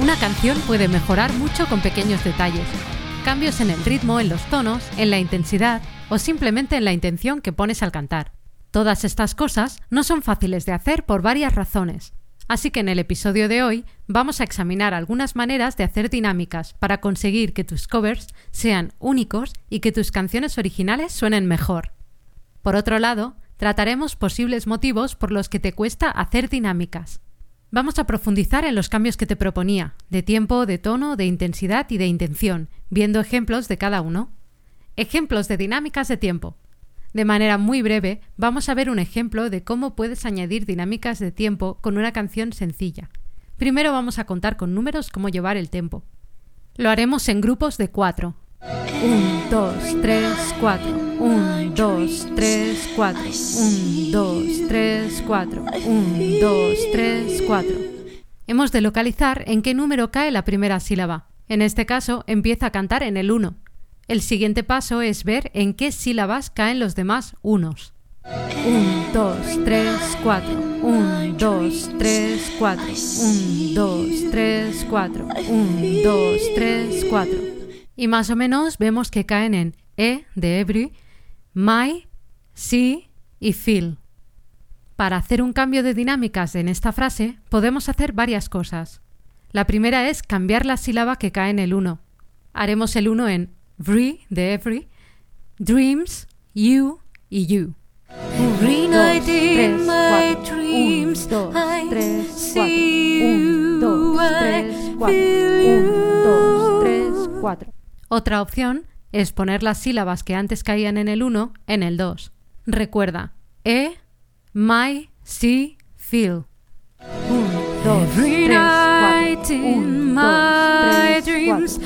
Una canción puede mejorar mucho con pequeños detalles. Cambios en el ritmo, en los tonos, en la intensidad o simplemente en la intención que pones al cantar. Todas estas cosas no son fáciles de hacer por varias razones. Así que en el episodio de hoy vamos a examinar algunas maneras de hacer dinámicas para conseguir que tus covers sean únicos y que tus canciones originales suenen mejor. Por otro lado, trataremos posibles motivos por los que te cuesta hacer dinámicas. Vamos a profundizar en los cambios que te proponía, de tiempo, de tono, de intensidad y de intención, viendo ejemplos de cada uno. Ejemplos de dinámicas de tiempo. De manera muy breve, vamos a ver un ejemplo de cómo puedes añadir dinámicas de tiempo con una canción sencilla. Primero vamos a contar con números cómo llevar el tempo. Lo haremos en grupos de cuatro. 1, 2, 3, 4. 1, 2, 3, 4. 1, 2, 3, 4. 1, 2, 3, 4. Hemos de localizar en qué número cae la primera sílaba. En este caso, empieza a cantar en el 1. El siguiente paso es ver en qué sílabas caen los demás unos. 1, 2, 3, 4. 1, 2, 3, 4. 1, 2, 3, 4. 1, 2, 3, 4. Y más o menos vemos que caen en E de every, my, see y feel. Para hacer un cambio de dinámicas en esta frase podemos hacer varias cosas. La primera es cambiar la sílaba que cae en el 1. Haremos el 1 en vree de every, dreams, you y you. Every night in my dreams I see you, I feel you. Otra opción es poner las sílabas que antes caían en el 1 en el 2. Recuerda, E, my, see, feel. 1, 2, 3, 4. 1, 2, 3, 4.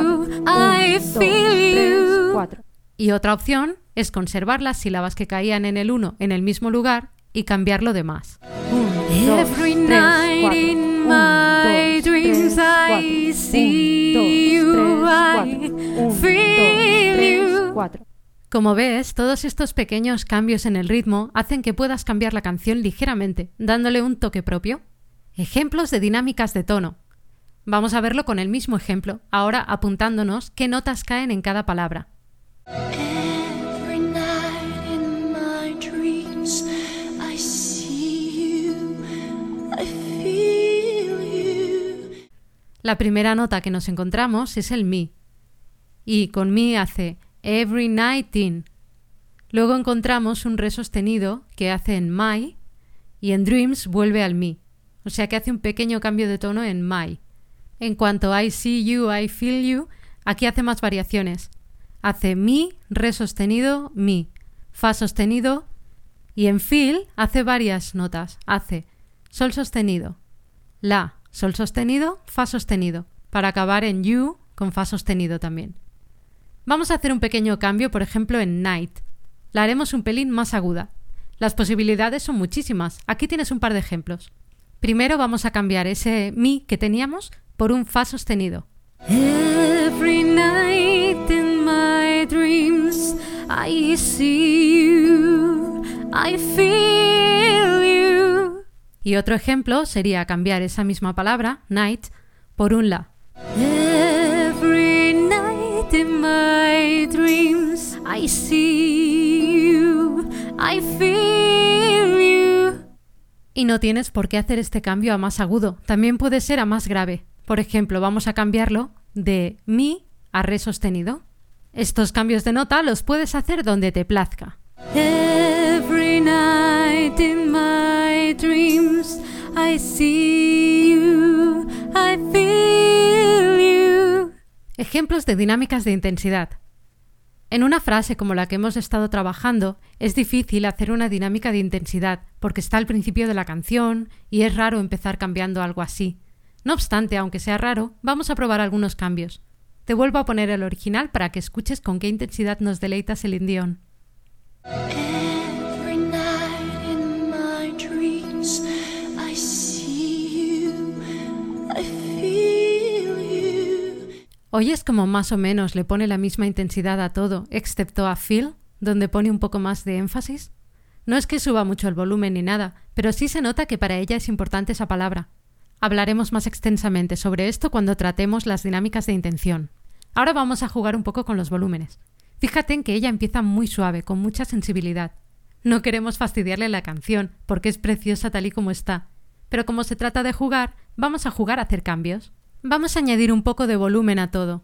1, 2, 3, 4. Y otra opción es conservar las sílabas que caían en el 1 en el mismo lugar y cambiarlo de más. 1, 2, 3, 4. my dreams I see you, I feel you. Como ves, todos estos pequeños cambios en el ritmo hacen que puedas cambiar la canción ligeramente, dándole un toque propio. Ejemplos de dinámicas de tono. Vamos a verlo con el mismo ejemplo, ahora apuntándonos qué notas caen en cada palabra. La primera nota que nos encontramos es el mi. Y con mi hace every night in. Luego encontramos un re sostenido que hace en my y en dreams vuelve al mi. O sea que hace un pequeño cambio de tono en my. En cuanto I see you, I feel you, aquí hace más variaciones. Hace mi, re sostenido, mi, fa sostenido y en feel hace varias notas. Hace sol sostenido, la, Sol sostenido, Fa sostenido, para acabar en You con Fa sostenido también. Vamos a hacer un pequeño cambio, por ejemplo, en Night. La haremos un pelín más aguda. Las posibilidades son muchísimas. Aquí tienes un par de ejemplos. Primero vamos a cambiar ese Mi que teníamos por un Fa sostenido. Every night in my dreams I see you, I feel y otro ejemplo sería cambiar esa misma palabra, night, por un la. Every night in my dreams I see you, I feel you. Y no tienes por qué hacer este cambio a más agudo, también puede ser a más grave. Por ejemplo, vamos a cambiarlo de mi a re sostenido. Estos cambios de nota los puedes hacer donde te plazca. Every night in my dreams I see you, I feel you. Ejemplos de dinámicas de intensidad. En una frase como la que hemos estado trabajando, es difícil hacer una dinámica de intensidad porque está al principio de la canción y es raro empezar cambiando algo así. No obstante, aunque sea raro, vamos a probar algunos cambios. Te vuelvo a poner el original para que escuches con qué intensidad nos deleita Celine Dion. You. ¿Oyes como más o menos le pone la misma intensidad a todo, excepto a feel, donde pone un poco más de énfasis? No es que suba mucho el volumen ni nada, pero sí se nota que para ella es importante esa palabra. Hablaremos más extensamente sobre esto cuando tratemos las dinámicas de intención. Ahora vamos a jugar un poco con los volúmenes. Fíjate en que ella empieza muy suave, con mucha sensibilidad. No queremos fastidiarle la canción, porque es preciosa tal y como está. Pero como se trata de jugar, vamos a jugar a hacer cambios. Vamos a añadir un poco de volumen a todo.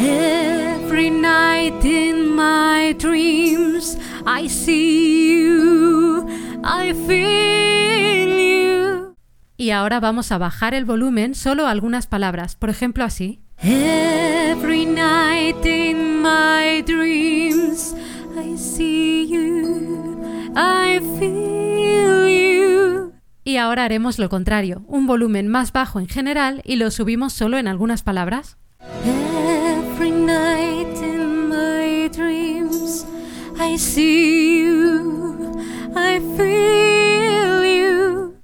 Every night in my dreams, I see you, I feel you. Y ahora vamos a bajar el volumen solo a algunas palabras, por ejemplo así. Every night in my dreams, I see you, I feel you. Y ahora haremos lo contrario, un volumen más bajo en general y lo subimos solo en algunas palabras. Every night in my dreams, I see you, I feel you.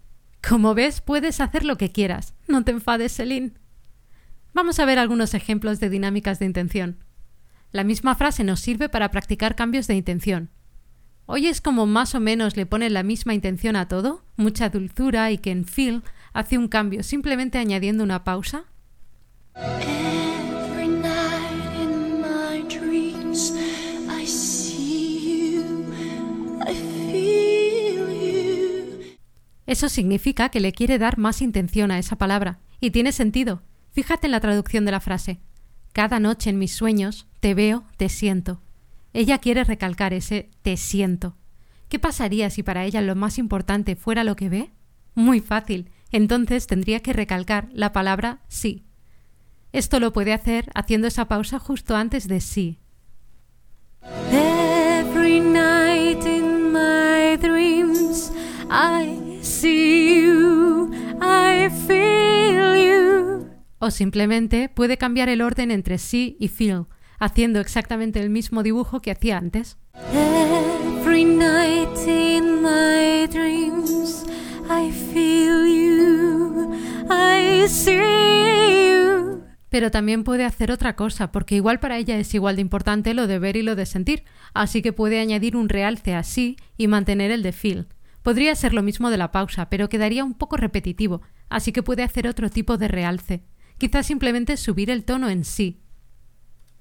Como ves, puedes hacer lo que quieras. No te enfades, Celine. Vamos a ver algunos ejemplos de dinámicas de intención. La misma frase nos sirve para practicar cambios de intención. ¿Oyes como más o menos le pone la misma intención a todo? Mucha dulzura y que en feel hace un cambio simplemente añadiendo una pausa. Eso significa que le quiere dar más intención a esa palabra. Y tiene sentido. Fíjate en la traducción de la frase. Cada noche en mis sueños te veo, te siento. Ella quiere recalcar ese te siento. ¿Qué pasaría si para ella lo más importante fuera lo que ve? Muy fácil. Entonces tendría que recalcar la palabra sí. Esto lo puede hacer haciendo esa pausa justo antes de sí. Every night in my dreams, I see you, I feel you. O simplemente puede cambiar el orden entre sí y feel, haciendo exactamente el mismo dibujo que hacía antes. Every night in my dreams, I feel you, I see you. Pero también puede hacer otra cosa, porque igual para ella es igual de importante lo de ver y lo de sentir, así que puede añadir un realce a sí y mantener el de feel. Podría ser lo mismo de la pausa, pero quedaría un poco repetitivo, así que puede hacer otro tipo de realce. Quizás simplemente subir el tono en sí.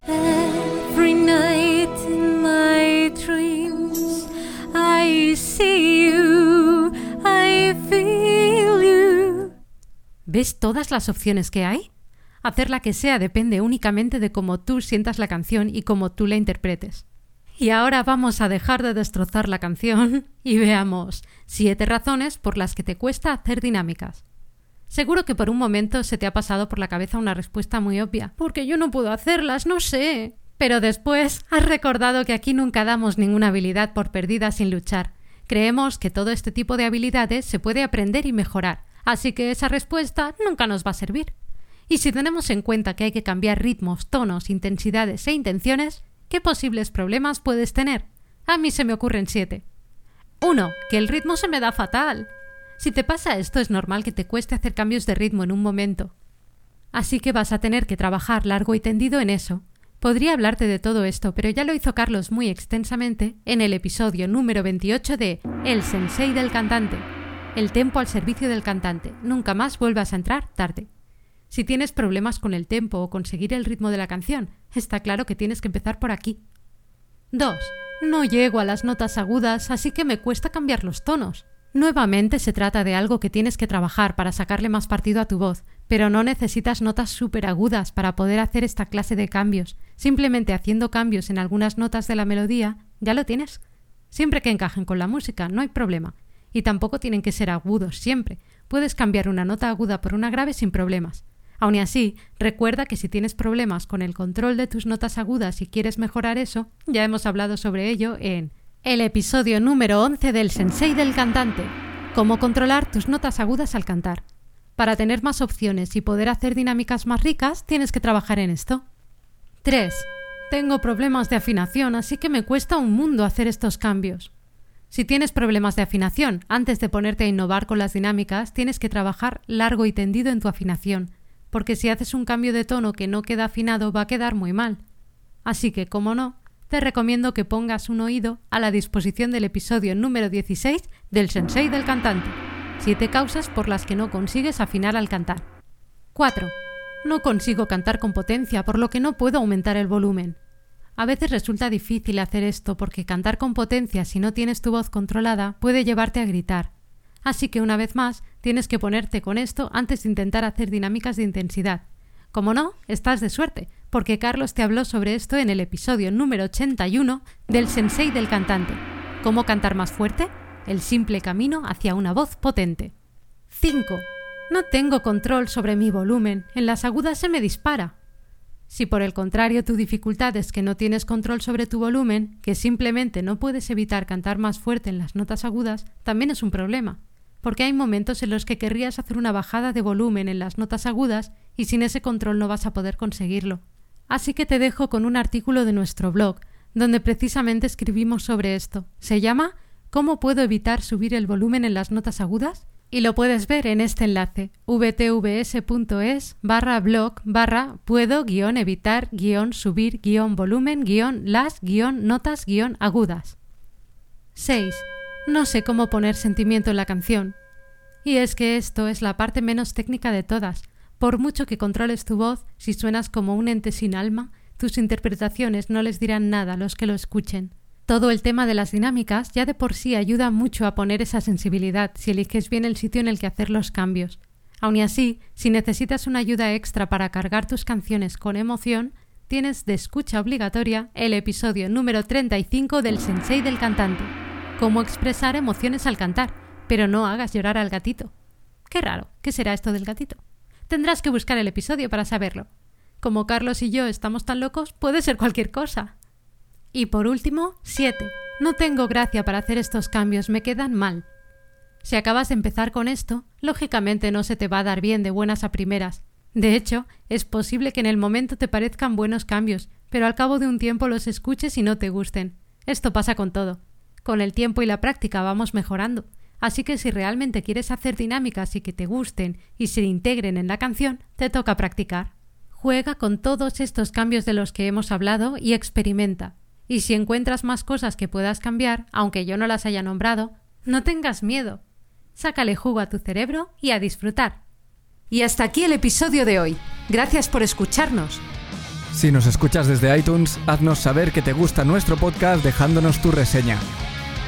Every night in my dreams, I see you, I feel you. ¿Ves todas las opciones que hay? Hacer la que sea depende únicamente de cómo tú sientas la canción y cómo tú la interpretes. Y ahora vamos a dejar de destrozar la canción y veamos siete razones por las que te cuesta hacer dinámicas. Seguro que por un momento se te ha pasado por la cabeza una respuesta muy obvia. Porque yo no puedo hacerlas, no sé. Pero después has recordado que aquí nunca damos ninguna habilidad por perdida sin luchar. Creemos que todo este tipo de habilidades se puede aprender y mejorar, así que esa respuesta nunca nos va a servir. Y si tenemos en cuenta que hay que cambiar ritmos, tonos, intensidades e intenciones, ¿qué posibles problemas puedes tener? A mí se me ocurren siete. 1. Que el ritmo se me da fatal. Si te pasa esto es normal que te cueste hacer cambios de ritmo en un momento. Así que vas a tener que trabajar largo y tendido en eso. Podría hablarte de todo esto, pero ya lo hizo Carlos muy extensamente en el episodio número 28 de El Sensei del cantante. El tempo al servicio del cantante. Nunca más vuelvas a entrar tarde. Si tienes problemas con el tempo o conseguir el ritmo de la canción, está claro que tienes que empezar por aquí. 2. No llego a las notas agudas, así que me cuesta cambiar los tonos. Nuevamente se trata de algo que tienes que trabajar para sacarle más partido a tu voz, pero no necesitas notas súper agudas para poder hacer esta clase de cambios. Simplemente haciendo cambios en algunas notas de la melodía, ya lo tienes. Siempre que encajen con la música, no hay problema. Y tampoco tienen que ser agudos siempre. Puedes cambiar una nota aguda por una grave sin problemas. Aun así, recuerda que si tienes problemas con el control de tus notas agudas y quieres mejorar eso, ya hemos hablado sobre ello en el episodio número 11 del Sensei del cantante. Cómo controlar tus notas agudas al cantar. Para tener más opciones y poder hacer dinámicas más ricas, tienes que trabajar en esto. 3. Tengo problemas de afinación, así que me cuesta un mundo hacer estos cambios. Si tienes problemas de afinación, antes de ponerte a innovar con las dinámicas, tienes que trabajar largo y tendido en tu afinación, porque si haces un cambio de tono que no queda afinado va a quedar muy mal. Así que, como no, te recomiendo que pongas un oído a la disposición del episodio número 16 del Sensei del cantante. Siete causas por las que no consigues afinar al cantar. 4. No consigo cantar con potencia, por lo que no puedo aumentar el volumen. A veces resulta difícil hacer esto porque cantar con potencia si no tienes tu voz controlada puede llevarte a gritar. Así que una vez más tienes que ponerte con esto antes de intentar hacer dinámicas de intensidad. Como no, estás de suerte, porque Carlos te habló sobre esto en el episodio número 81 del Sensei del cantante. ¿Cómo cantar más fuerte? El simple camino hacia una voz potente. 5. No tengo control sobre mi volumen. En las agudas se me dispara. Si por el contrario tu dificultad es que no tienes control sobre tu volumen, que simplemente no puedes evitar cantar más fuerte en las notas agudas, también es un problema, porque hay momentos en los que querrías hacer una bajada de volumen en las notas agudas y sin ese control no vas a poder conseguirlo. Así que te dejo con un artículo de nuestro blog, donde precisamente escribimos sobre esto. Se llama ¿Cómo puedo evitar subir el volumen en las notas agudas? y lo puedes ver en este enlace vtvs.es barra blog barra puedo guion evitar guion subir guion volumen guion las guion notas guion agudas. 6. No sé cómo poner sentimiento en la canción. Y es que esto es la parte menos técnica de todas. Por mucho que controles tu voz, si suenas como un ente sin alma, tus interpretaciones no les dirán nada a los que lo escuchen. Todo el tema de las dinámicas ya de por sí ayuda mucho a poner esa sensibilidad si eliges bien el sitio en el que hacer los cambios. Aun así, si necesitas una ayuda extra para cargar tus canciones con emoción, tienes de escucha obligatoria el episodio número 35 del Sensei del cantante. Cómo expresar emociones al cantar, pero no hagas llorar al gatito. Qué raro, ¿qué será esto del gatito? Tendrás que buscar el episodio para saberlo. Como Carlos y yo estamos tan locos, puede ser cualquier cosa. Y por último, 7. No tengo gracia para hacer estos cambios, me quedan mal. Si acabas de empezar con esto, lógicamente no se te va a dar bien de buenas a primeras. De hecho, es posible que en el momento te parezcan buenos cambios, pero al cabo de un tiempo los escuches y no te gusten. Esto pasa con todo. Con el tiempo y la práctica vamos mejorando. Así que si realmente quieres hacer dinámicas y que te gusten y se integren en la canción, te toca practicar. Juega con todos estos cambios de los que hemos hablado y experimenta. Y si encuentras más cosas que puedas cambiar, aunque yo no las haya nombrado, no tengas miedo. Sácale jugo a tu cerebro y a disfrutar. Y hasta aquí el episodio de hoy. Gracias por escucharnos. Si nos escuchas desde iTunes, haznos saber que te gusta nuestro podcast dejándonos tu reseña.